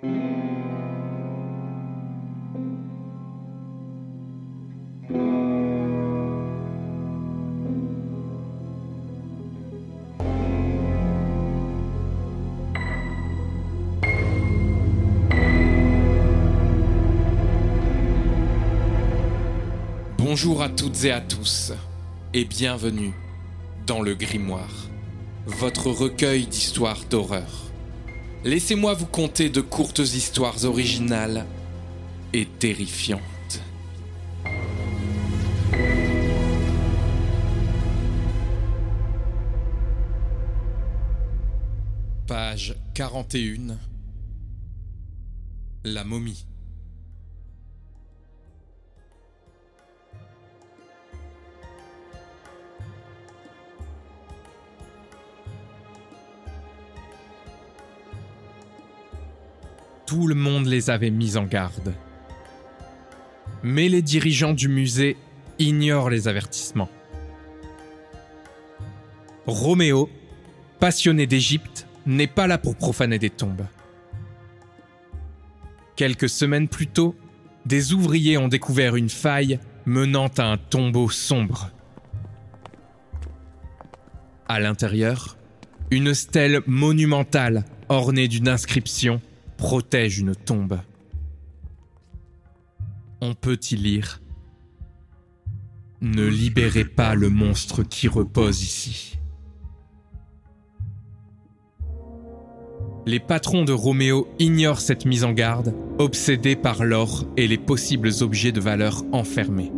Bonjour à toutes et à tous, et bienvenue dans le Grimoire, votre recueil d'histoires d'horreur. Laissez-moi vous conter de courtes histoires originales et terrifiantes. Page 41 La momie. Tout le monde les avait mis en garde. Mais les dirigeants du musée ignorent les avertissements. Roméo, passionné d'Égypte, n'est pas là pour profaner des tombes. Quelques semaines plus tôt, des ouvriers ont découvert une faille menant à un tombeau sombre. À l'intérieur, une stèle monumentale ornée d'une inscription protège une tombe. On peut y lire Ne libérez pas le monstre qui repose ici. Les patrons de Roméo ignorent cette mise en garde, obsédés par l'or et les possibles objets de valeur enfermés.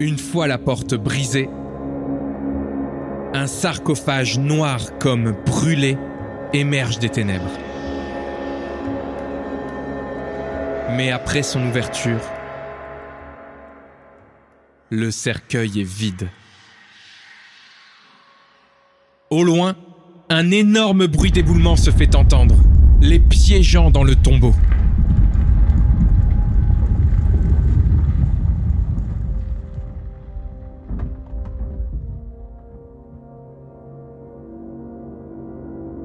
Une fois la porte brisée, un sarcophage noir comme brûlé émerge des ténèbres. Mais après son ouverture, le cercueil est vide. Au loin, un énorme bruit d'éboulement se fait entendre, les piégeant dans le tombeau.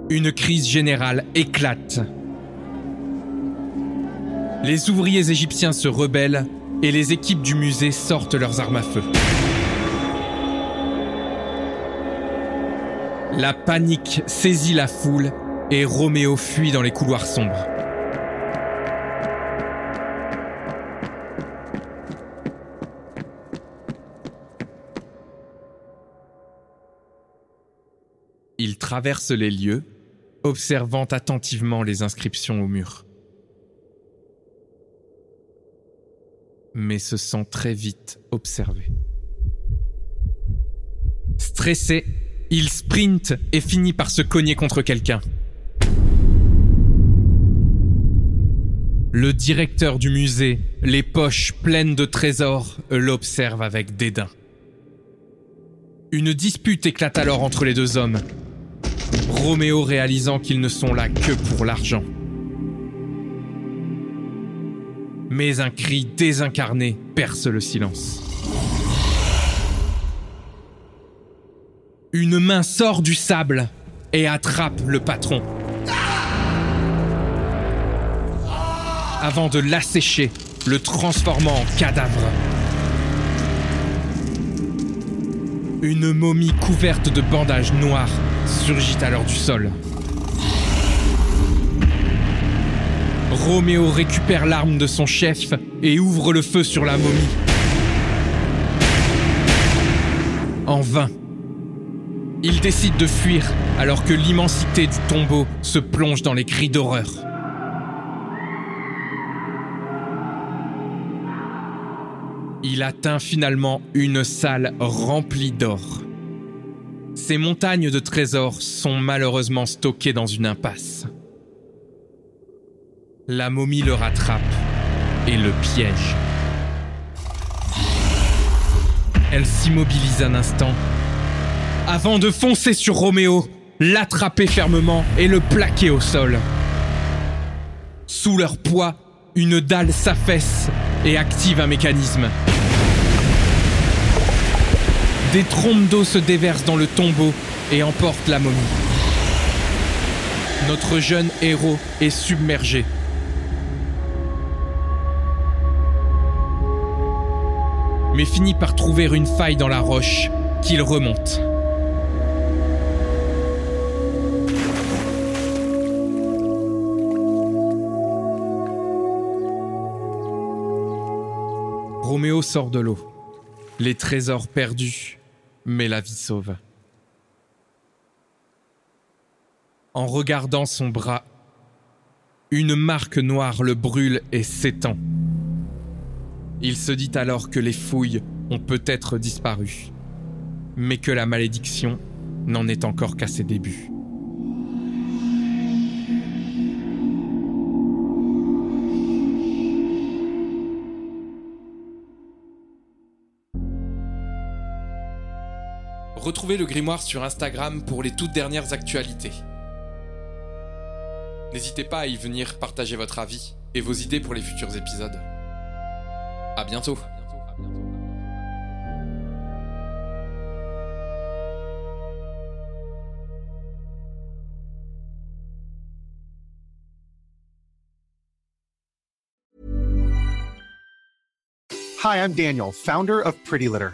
Une crise générale éclate. Les ouvriers égyptiens se rebellent et les équipes du musée sortent leurs armes à feu. La panique saisit la foule et Roméo fuit dans les couloirs sombres. Il traverse les lieux, observant attentivement les inscriptions au mur. Mais se sent très vite observé. Stressé, il sprint et finit par se cogner contre quelqu'un. Le directeur du musée, les poches pleines de trésors, l'observe avec dédain. Une dispute éclate alors entre les deux hommes, Roméo réalisant qu'ils ne sont là que pour l'argent. Mais un cri désincarné perce le silence. Une main sort du sable et attrape le patron. Avant de l'assécher, le transformant en cadavre. Une momie couverte de bandages noirs surgit alors du sol. Roméo récupère l'arme de son chef et ouvre le feu sur la momie. En vain. Il décide de fuir alors que l'immensité du tombeau se plonge dans les cris d'horreur. Il atteint finalement une salle remplie d'or. Ces montagnes de trésors sont malheureusement stockées dans une impasse. La momie le rattrape et le piège. Elle s'immobilise un instant avant de foncer sur Roméo, l'attraper fermement et le plaquer au sol. Sous leur poids, une dalle s'affaisse et active un mécanisme. Des trompes d'eau se déversent dans le tombeau et emportent la momie. Notre jeune héros est submergé. Mais finit par trouver une faille dans la roche qu'il remonte. Roméo sort de l'eau. Les trésors perdus, mais la vie sauve. En regardant son bras, une marque noire le brûle et s'étend. Il se dit alors que les fouilles ont peut-être disparu, mais que la malédiction n'en est encore qu'à ses débuts. Retrouvez le grimoire sur Instagram pour les toutes dernières actualités. N'hésitez pas à y venir partager votre avis et vos idées pour les futurs épisodes. À bientôt. Hi, I'm Daniel, founder of Pretty Litter.